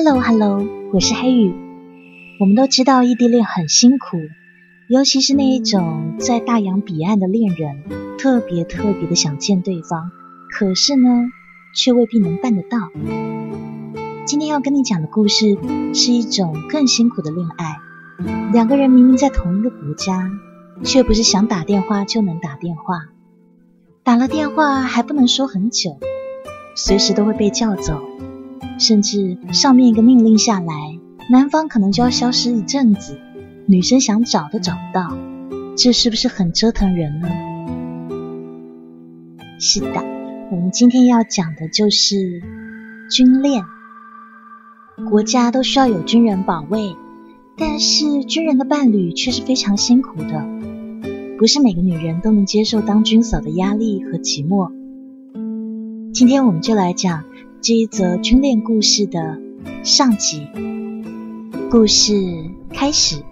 Hello Hello，我是黑雨。我们都知道异地恋很辛苦，尤其是那一种在大洋彼岸的恋人，特别特别的想见对方，可是呢，却未必能办得到。今天要跟你讲的故事是一种更辛苦的恋爱。两个人明明在同一个国家，却不是想打电话就能打电话，打了电话还不能说很久，随时都会被叫走。甚至上面一个命令下来，男方可能就要消失一阵子，女生想找都找不到，这是不是很折腾人呢？是的，我们今天要讲的就是军恋。国家都需要有军人保卫，但是军人的伴侣却是非常辛苦的，不是每个女人都能接受当军嫂的压力和寂寞。今天我们就来讲。这一则军恋故事的上集，故事开始。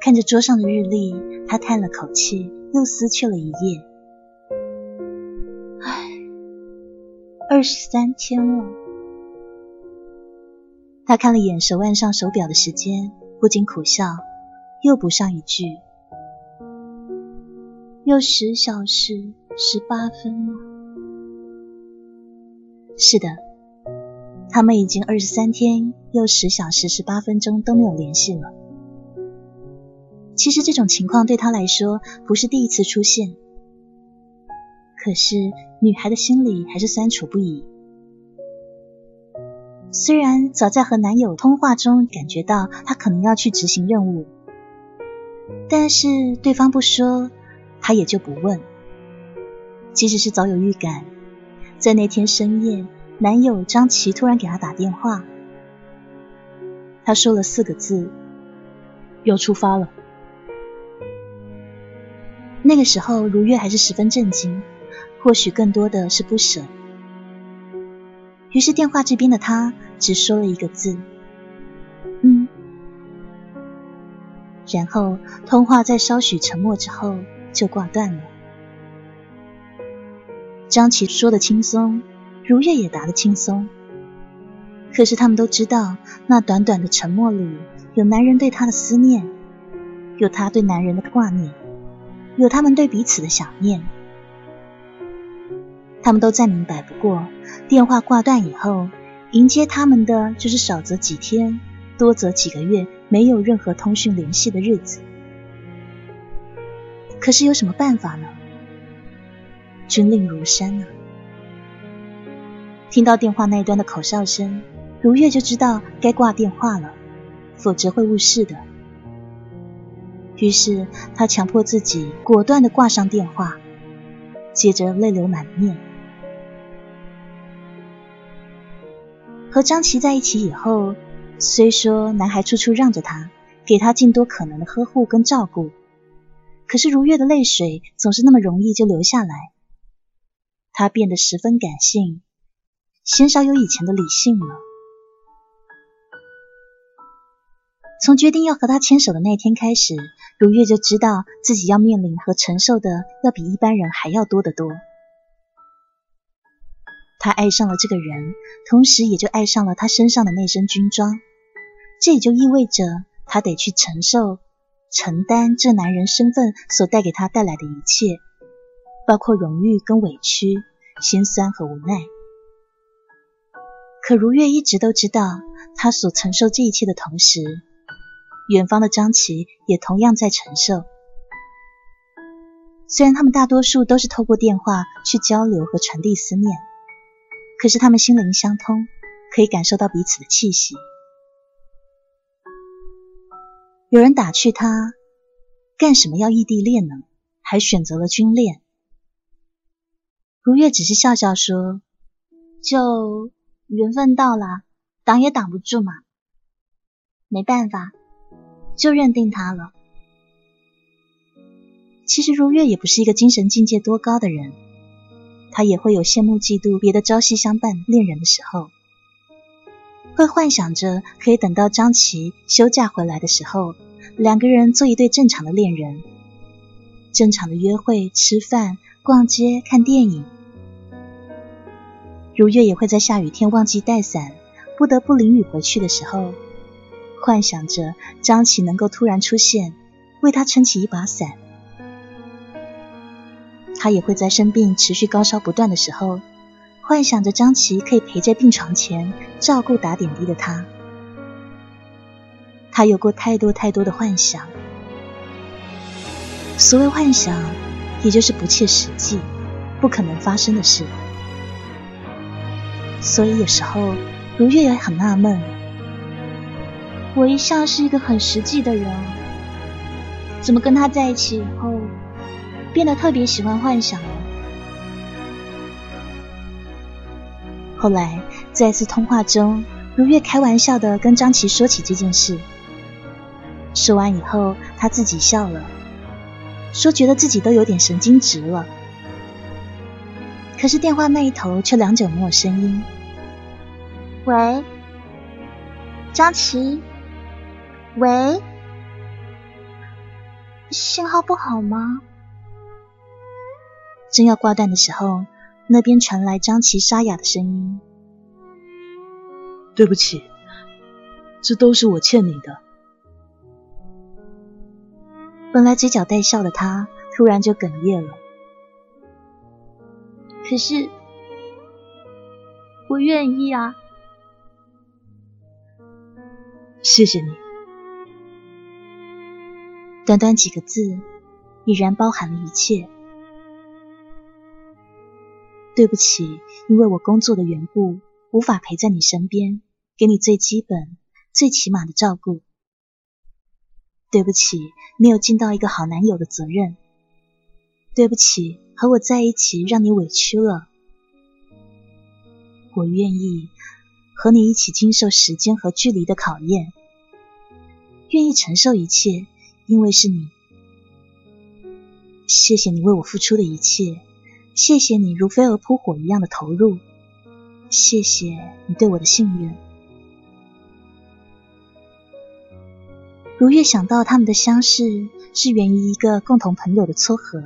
看着桌上的日历，他叹了口气。又撕去了一页。唉，二十三天了。他看了眼手腕上手表的时间，不禁苦笑，又补上一句：“又十小时十八分了。”是的，他们已经二十三天又十小时十八分钟都没有联系了。其实这种情况对他来说不是第一次出现，可是女孩的心里还是酸楚不已。虽然早在和男友通话中感觉到他可能要去执行任务，但是对方不说，他也就不问。即使是早有预感，在那天深夜，男友张琪突然给他打电话，他说了四个字：“要出发了。”那个时候，如月还是十分震惊，或许更多的是不舍。于是电话这边的他只说了一个字：“嗯。”然后通话在稍许沉默之后就挂断了。张琪说的轻松，如月也答的轻松。可是他们都知道，那短短的沉默里有男人对她的思念，有她对男人的挂念。有他们对彼此的想念，他们都再明白不过，电话挂断以后，迎接他们的就是少则几天，多则几个月没有任何通讯联系的日子。可是有什么办法呢？军令如山啊！听到电话那一端的口哨声，如月就知道该挂电话了，否则会误事的。于是，他强迫自己果断的挂上电话，接着泪流满面。和张琪在一起以后，虽说男孩处处让着他，给他尽多可能的呵护跟照顾，可是如月的泪水总是那么容易就流下来。他变得十分感性，鲜少有以前的理性了。从决定要和他牵手的那天开始，如月就知道自己要面临和承受的要比一般人还要多得多。他爱上了这个人，同时也就爱上了他身上的那身军装。这也就意味着他得去承受、承担这男人身份所带给他带来的一切，包括荣誉跟委屈、心酸和无奈。可如月一直都知道，他所承受这一切的同时，远方的张琪也同样在承受。虽然他们大多数都是透过电话去交流和传递思念，可是他们心灵相通，可以感受到彼此的气息。有人打趣他：“干什么要异地恋呢？还选择了军恋？”如月只是笑笑说：“就缘分到了，挡也挡不住嘛，没办法。”就认定他了。其实如月也不是一个精神境界多高的人，他也会有羡慕嫉妒别的朝夕相伴恋人的时候，会幻想着可以等到张琪休假回来的时候，两个人做一对正常的恋人，正常的约会、吃饭、逛街、看电影。如月也会在下雨天忘记带伞，不得不淋雨回去的时候。幻想着张琪能够突然出现，为他撑起一把伞。他也会在生病、持续高烧不断的时候，幻想着张琪可以陪在病床前照顾打点滴的他。他有过太多太多的幻想，所谓幻想，也就是不切实际、不可能发生的事。所以有时候，如月也很纳闷。我一向是一个很实际的人，怎么跟他在一起以后，变得特别喜欢幻想了？后来在一次通话中，如月开玩笑的跟张琪说起这件事，说完以后，他自己笑了，说觉得自己都有点神经质了。可是电话那一头却良久没有声音。喂，张琪。喂，信号不好吗？正要挂断的时候，那边传来张琪沙哑的声音：“对不起，这都是我欠你的。”本来嘴角带笑的他，突然就哽咽了。可是，我愿意啊！谢谢你。短短几个字，已然包含了一切。对不起，因为我工作的缘故，无法陪在你身边，给你最基本、最起码的照顾。对不起，没有尽到一个好男友的责任。对不起，和我在一起让你委屈了。我愿意和你一起经受时间和距离的考验，愿意承受一切。因为是你，谢谢你为我付出的一切，谢谢你如飞蛾扑火一样的投入，谢谢你对我的信任。如月想到他们的相识是源于一个共同朋友的撮合，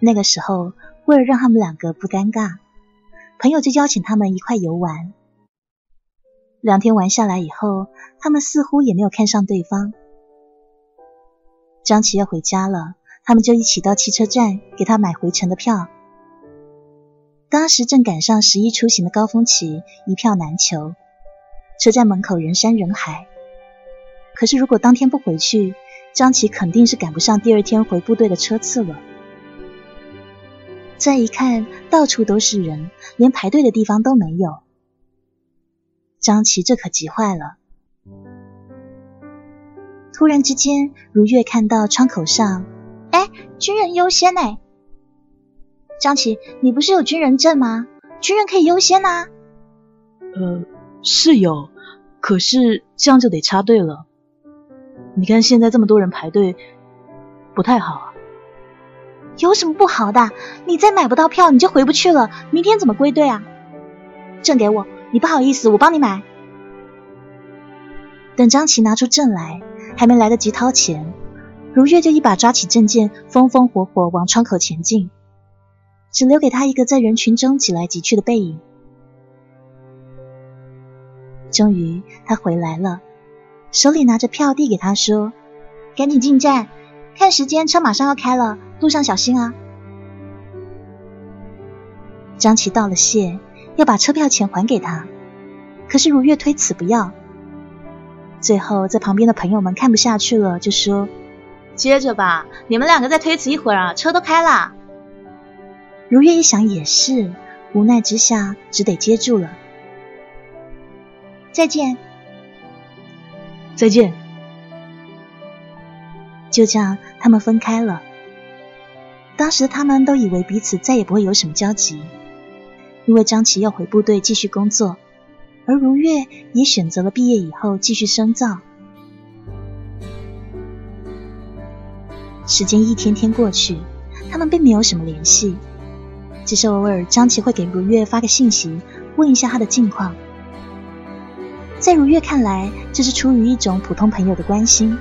那个时候为了让他们两个不尴尬，朋友就邀请他们一块游玩。两天玩下来以后，他们似乎也没有看上对方。张琪要回家了，他们就一起到汽车站给他买回程的票。当时正赶上十一出行的高峰期，一票难求，车站门口人山人海。可是如果当天不回去，张琪肯定是赶不上第二天回部队的车次了。再一看，到处都是人，连排队的地方都没有。张琪这可急坏了。突然之间，如月看到窗口上，哎，军人优先哎！张琪，你不是有军人证吗？军人可以优先呐。呃，是有，可是这样就得插队了。你看现在这么多人排队，不太好啊。有什么不好的？你再买不到票，你就回不去了。明天怎么归队啊？证给我，你不好意思，我帮你买。等张琪拿出证来。还没来得及掏钱，如月就一把抓起证件，风风火火往窗口前进，只留给他一个在人群中挤来挤去的背影。终于，他回来了，手里拿着票递给他，说：“赶紧进站，看时间，车马上要开了，路上小心啊。”张琪道了谢，要把车票钱还给他，可是如月推辞不要。最后，在旁边的朋友们看不下去了，就说：“接着吧，你们两个再推迟一会儿啊，车都开了。”如月一想也是，无奈之下只得接住了。再见，再见。就这样，他们分开了。当时他们都以为彼此再也不会有什么交集，因为张琪要回部队继续工作。而如月也选择了毕业以后继续深造。时间一天天过去，他们并没有什么联系。只是偶尔张琪会给如月发个信息，问一下他的近况。在如月看来，这是出于一种普通朋友的关心，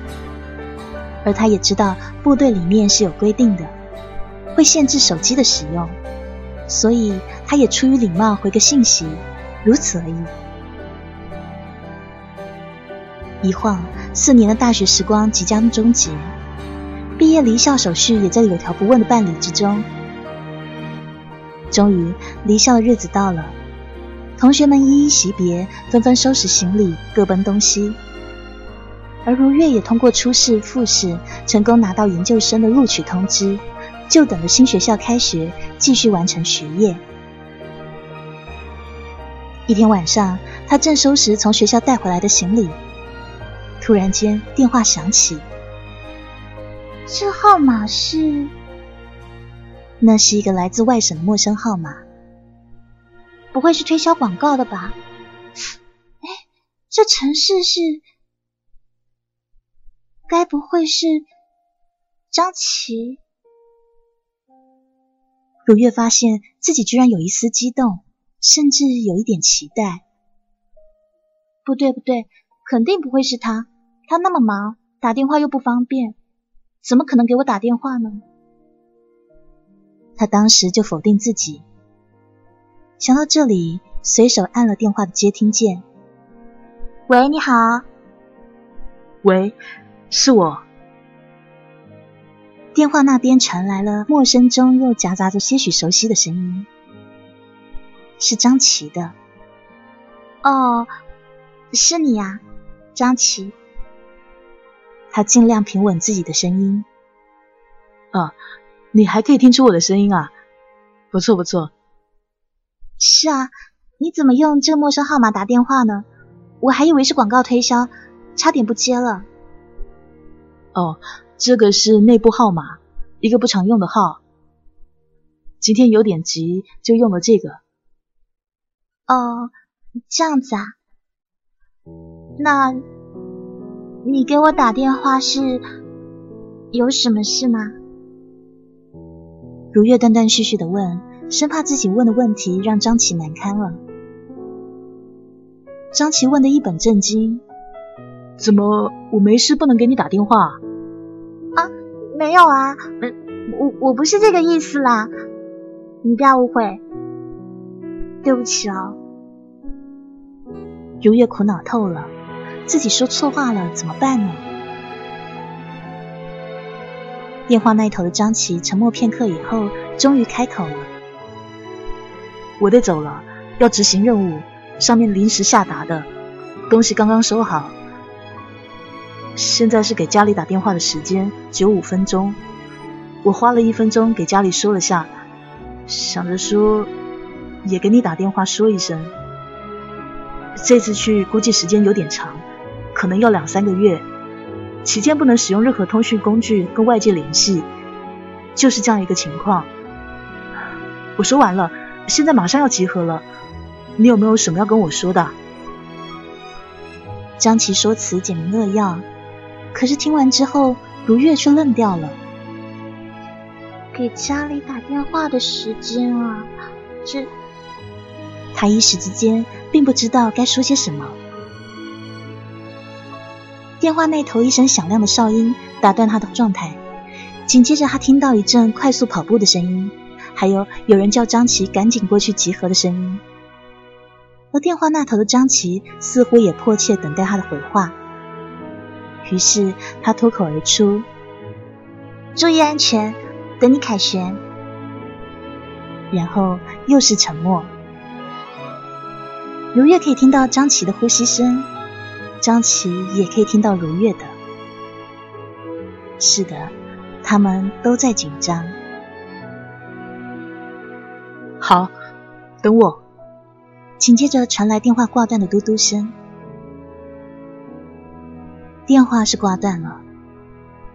而他也知道部队里面是有规定的，会限制手机的使用，所以他也出于礼貌回个信息，如此而已。一晃，四年的大学时光即将终结，毕业离校手续也在有条不紊的办理之中。终于，离校的日子到了。同学们一一惜别，纷纷收拾行李，各奔东西。而如月也通过初试、复试，成功拿到研究生的录取通知，就等着新学校开学，继续完成学业。一天晚上，他正收拾从学校带回来的行李，突然间电话响起。这号码是？那是一个来自外省的陌生号码。不会是推销广告的吧？哎，这城市是？该不会是张琪？如月发现自己居然有一丝激动，甚至有一点期待。不对，不对，肯定不会是他。他那么忙，打电话又不方便，怎么可能给我打电话呢？他当时就否定自己。想到这里，随手按了电话的接听键。喂，你好。喂，是我。电话那边传来了陌生中又夹杂着些许熟悉的声音，是张琪的。哦，是你呀，张琪。他尽量平稳自己的声音。啊，你还可以听出我的声音啊，不错不错。是啊，你怎么用这个陌生号码打电话呢？我还以为是广告推销，差点不接了。哦，这个是内部号码，一个不常用的号。今天有点急，就用了这个。哦，这样子啊？那，你给我打电话是有什么事吗？如月断断续续的问。生怕自己问的问题让张琪难堪了。张琪问的一本正经：“怎么我没事不能给你打电话？”啊，没有啊，我我不是这个意思啦，你不要误会，对不起哦。如月苦恼透了，自己说错话了，怎么办呢？电话那头的张琪沉默片刻以后，终于开口了。我得走了，要执行任务，上面临时下达的，东西刚刚收好。现在是给家里打电话的时间，九五分钟。我花了一分钟给家里说了下，想着说也给你打电话说一声。这次去估计时间有点长，可能要两三个月，期间不能使用任何通讯工具跟外界联系，就是这样一个情况。我说完了。现在马上要集合了，你有没有什么要跟我说的？张琪说辞简明扼要，可是听完之后，如月却愣掉了。给家里打电话的时间啊，这……他一时之间并不知道该说些什么。电话那头一声响亮的哨音打断他的状态，紧接着他听到一阵快速跑步的声音。还有有人叫张琪赶紧过去集合的声音，而电话那头的张琪似乎也迫切等待他的回话，于是他脱口而出：“注意安全，等你凯旋。”然后又是沉默。如月可以听到张琪的呼吸声，张琪也可以听到如月的。是的，他们都在紧张。好，等我。紧接着传来电话挂断的嘟嘟声。电话是挂断了，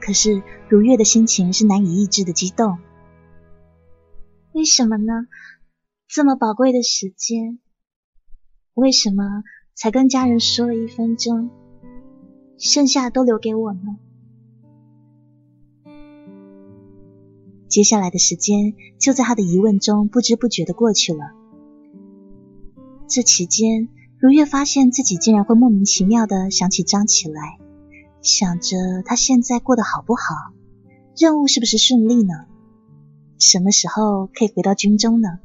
可是如月的心情是难以抑制的激动。为什么呢？这么宝贵的时间，为什么才跟家人说了一分钟，剩下都留给我呢？接下来的时间就在他的疑问中不知不觉的过去了。这期间，如月发现自己竟然会莫名其妙的想起张起来，想着他现在过得好不好，任务是不是顺利呢？什么时候可以回到军中呢？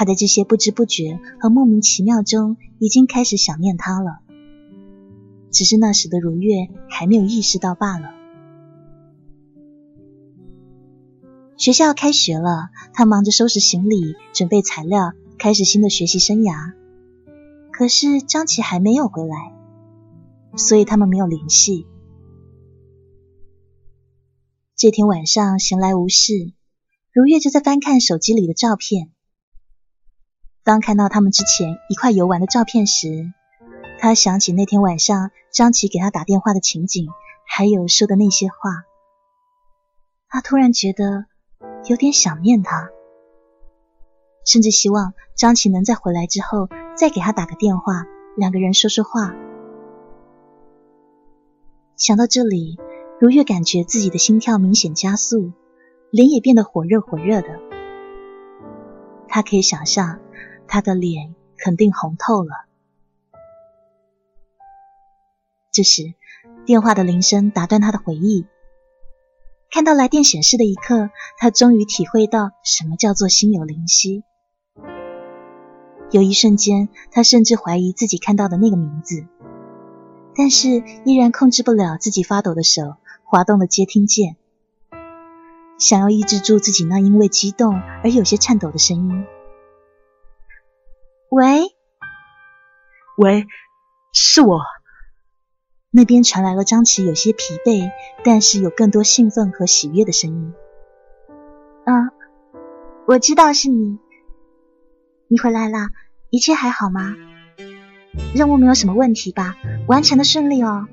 他在这些不知不觉和莫名其妙中，已经开始想念他了。只是那时的如月还没有意识到罢了。学校开学了，他忙着收拾行李，准备材料，开始新的学习生涯。可是张琪还没有回来，所以他们没有联系。这天晚上闲来无事，如月就在翻看手机里的照片。当看到他们之前一块游玩的照片时，他想起那天晚上张琪给他打电话的情景，还有说的那些话。他突然觉得有点想念他，甚至希望张琪能在回来之后再给他打个电话，两个人说说话。想到这里，如月感觉自己的心跳明显加速，脸也变得火热火热的。他可以想象。他的脸肯定红透了。这时，电话的铃声打断他的回忆。看到来电显示的一刻，他终于体会到什么叫做心有灵犀。有一瞬间，他甚至怀疑自己看到的那个名字，但是依然控制不了自己发抖的手，滑动了接听键，想要抑制住自己那因为激动而有些颤抖的声音。喂，喂，是我。那边传来了张琪有些疲惫，但是有更多兴奋和喜悦的声音。嗯，我知道是你，你回来了，一切还好吗？任务没有什么问题吧？完成的顺利哦。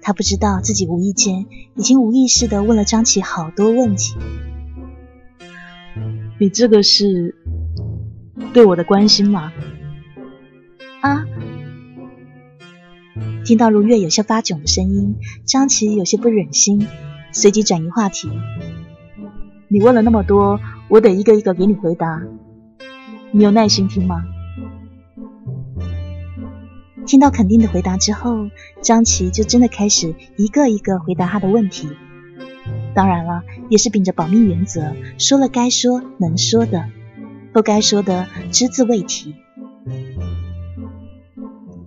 他不知道自己无意间已经无意识的问了张琪好多问题。你这个是？对我的关心吗？啊！听到如月有些发窘的声音，张琪有些不忍心，随即转移话题。你问了那么多，我得一个一个给你回答。你有耐心听吗？听到肯定的回答之后，张琪就真的开始一个一个回答他的问题。当然了，也是秉着保密原则，说了该说能说的。不该说的只字未提，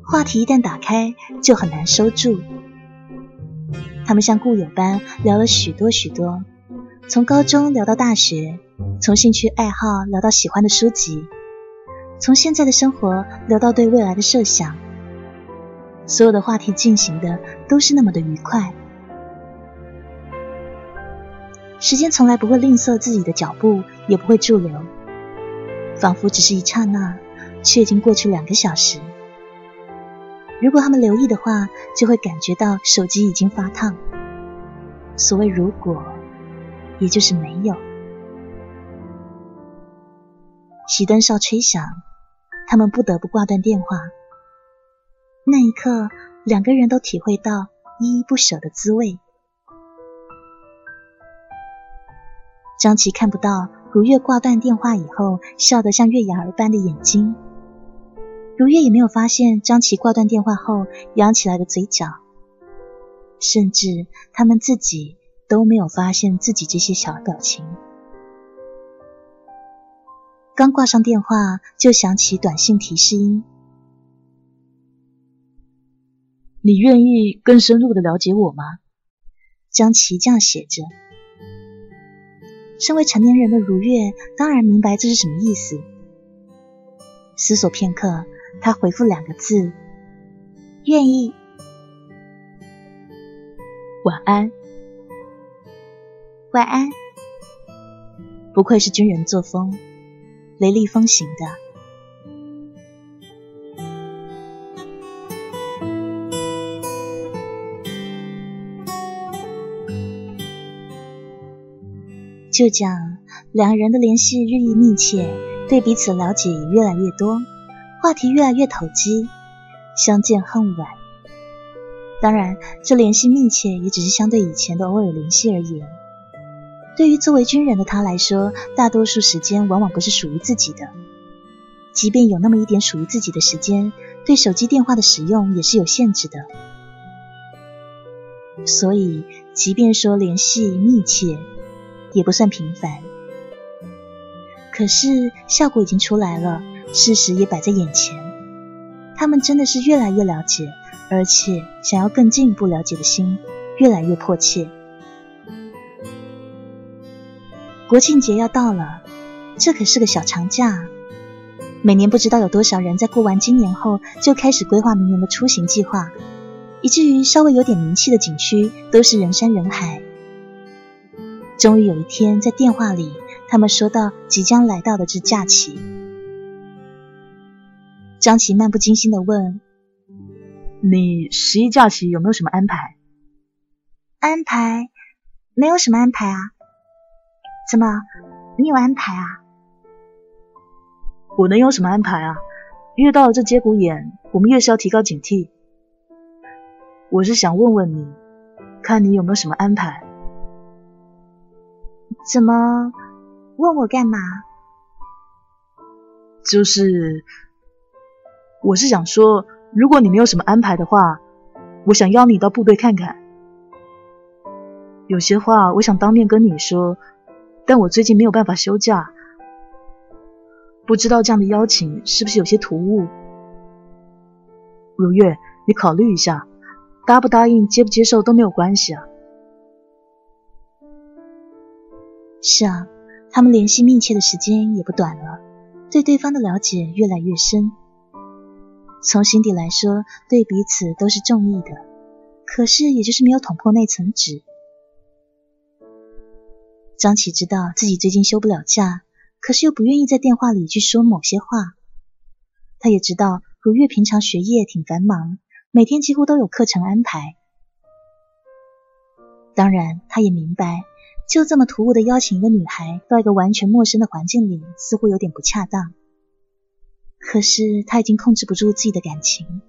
话题一旦打开就很难收住。他们像故友般聊了许多许多，从高中聊到大学，从兴趣爱好聊到喜欢的书籍，从现在的生活聊到对未来的设想。所有的话题进行的都是那么的愉快，时间从来不会吝啬自己的脚步，也不会驻留。仿佛只是一刹那，却已经过去两个小时。如果他们留意的话，就会感觉到手机已经发烫。所谓如果，也就是没有。熄灯哨吹响，他们不得不挂断电话。那一刻，两个人都体会到依依不舍的滋味。张琪看不到。如月挂断电话以后，笑得像月牙儿般的眼睛。如月也没有发现张琪挂断电话后扬起来的嘴角，甚至他们自己都没有发现自己这些小表情。刚挂上电话，就响起短信提示音：“你愿意更深入的了解我吗？”张琪这样写着。身为成年人的如月当然明白这是什么意思。思索片刻，他回复两个字：“愿意。”晚安。晚安。不愧是军人作风，雷厉风行的。就这样，两人的联系日益密切，对彼此了解也越来越多，话题越来越投机，相见恨晚。当然，这联系密切也只是相对以前的偶尔联系而言。对于作为军人的他来说，大多数时间往往不是属于自己的。即便有那么一点属于自己的时间，对手机电话的使用也是有限制的。所以，即便说联系密切，也不算平凡。可是效果已经出来了，事实也摆在眼前，他们真的是越来越了解，而且想要更进一步了解的心越来越迫切。国庆节要到了，这可是个小长假。每年不知道有多少人在过完今年后就开始规划明年的出行计划，以至于稍微有点名气的景区都是人山人海。终于有一天，在电话里，他们说到即将来到的这假期，张琪漫不经心的问：“你十一假期有没有什么安排？”“安排？没有什么安排啊。怎么，你有安排啊？”我能有什么安排啊？越到了这节骨眼，我们越是要提高警惕。我是想问问你，看你有没有什么安排？怎么问我干嘛？就是，我是想说，如果你没有什么安排的话，我想邀你到部队看看。有些话我想当面跟你说，但我最近没有办法休假。不知道这样的邀请是不是有些突兀？如月，你考虑一下，答不答应、接不接受都没有关系啊。是啊，他们联系密切的时间也不短了，对对方的了解越来越深。从心底来说，对彼此都是中意的，可是也就是没有捅破那层纸。张琪知道自己最近休不了假。可是又不愿意在电话里去说某些话。他也知道如月平常学业挺繁忙，每天几乎都有课程安排。当然，他也明白，就这么突兀的邀请一个女孩到一个完全陌生的环境里，似乎有点不恰当。可是他已经控制不住自己的感情，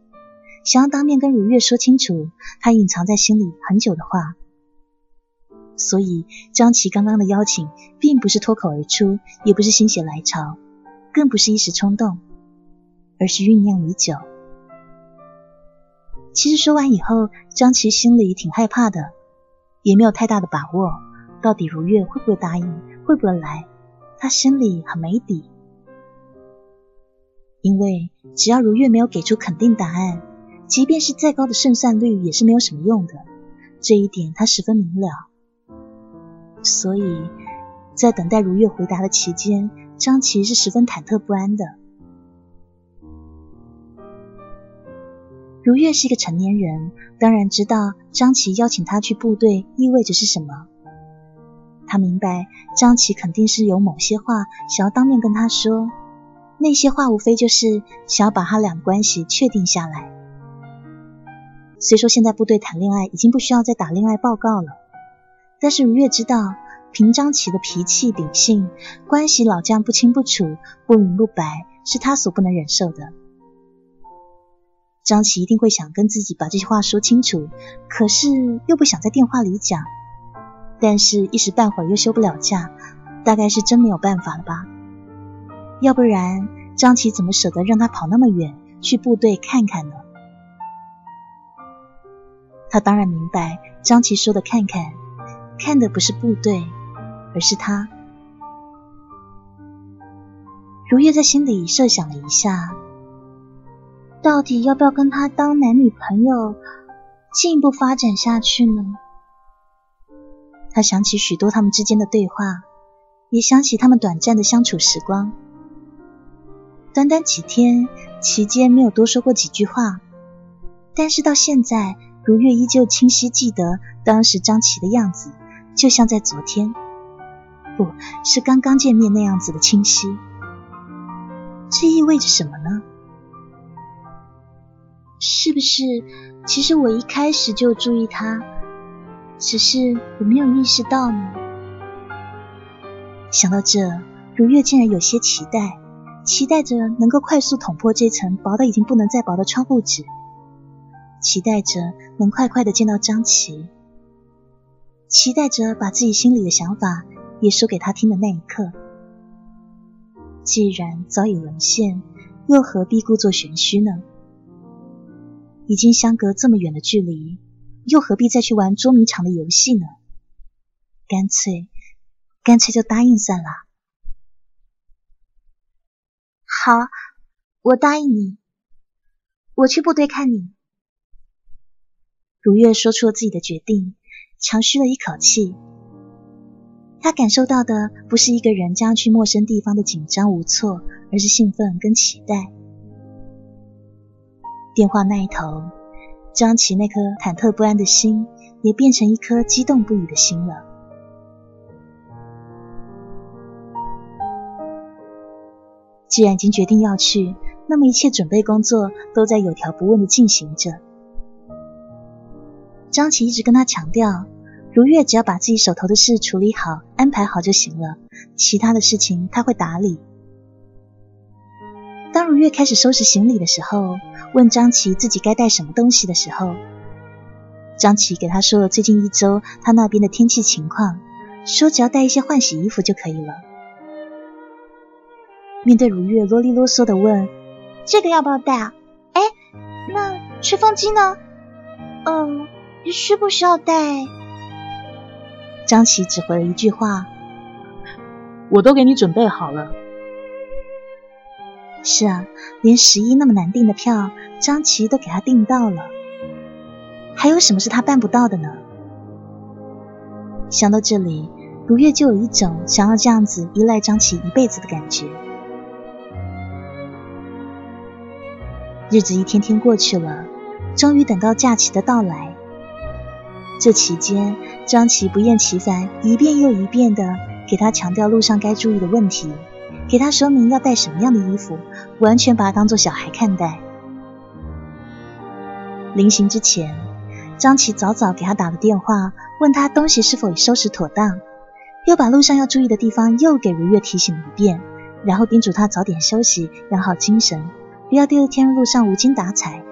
想要当面跟如月说清楚他隐藏在心里很久的话。所以，张琪刚刚的邀请，并不是脱口而出，也不是心血来潮，更不是一时冲动，而是酝酿已久。其实说完以后，张琪心里挺害怕的，也没有太大的把握，到底如月会不会答应，会不会来，他心里很没底。因为只要如月没有给出肯定答案，即便是再高的胜算率，也是没有什么用的。这一点他十分明了。所以在等待如月回答的期间，张琪是十分忐忑不安的。如月是一个成年人，当然知道张琪邀请他去部队意味着是什么。他明白张琪肯定是有某些话想要当面跟他说，那些话无非就是想要把他俩关系确定下来。虽说现在部队谈恋爱已经不需要再打恋爱报告了。但是如月知道，凭张琪的脾气秉性，关系老将不清不楚、不明不白，是他所不能忍受的。张琪一定会想跟自己把这些话说清楚，可是又不想在电话里讲，但是一时半会儿又休不了假，大概是真没有办法了吧？要不然张琪怎么舍得让他跑那么远去部队看看呢？他当然明白张琪说的看看。看的不是部队，而是他。如月在心里设想了一下，到底要不要跟他当男女朋友，进一步发展下去呢？他想起许多他们之间的对话，也想起他们短暂的相处时光。短短几天期间，没有多说过几句话，但是到现在，如月依旧清晰记得当时张琪的样子。就像在昨天，不是刚刚见面那样子的清晰。这意味着什么呢？是不是其实我一开始就注意他，只是我没有意识到呢？想到这，如月竟然有些期待，期待着能够快速捅破这层薄的已经不能再薄的窗户纸。期待着能快快的见到张琪，期待着把自己心里的想法也说给他听的那一刻。既然早已沦陷，又何必故作玄虚呢？已经相隔这么远的距离，又何必再去玩捉迷藏的游戏呢？干脆，干脆就答应算了。好，我答应你，我去部队看你。如月说出了自己的决定，长吁了一口气。他感受到的不是一个人将去陌生地方的紧张无措，而是兴奋跟期待。电话那一头，张琪那颗忐忑不安的心，也变成一颗激动不已的心了。既然已经决定要去，那么一切准备工作都在有条不紊的进行着。张琪一直跟他强调，如月只要把自己手头的事处理好、安排好就行了，其他的事情他会打理。当如月开始收拾行李的时候，问张琪自己该带什么东西的时候，张琪给他说了最近一周他那边的天气情况，说只要带一些换洗衣服就可以了。面对如月啰里啰嗦的问：“这个要不要带啊？哎，那吹风机呢？嗯。”需不需要带？张琪只回了一句话：“我都给你准备好了。”是啊，连十一那么难订的票，张琪都给他订到了。还有什么是他办不到的呢？想到这里，如月就有一种想要这样子依赖张琪一辈子的感觉。日子一天天过去了，终于等到假期的到来。这期间，张琪不厌其烦，一遍又一遍的给他强调路上该注意的问题，给他说明要带什么样的衣服，完全把他当做小孩看待。临行之前，张琪早早给他打了电话，问他东西是否已收拾妥当，又把路上要注意的地方又给如月提醒了一遍，然后叮嘱他早点休息，养好精神，不要第二天路上无精打采，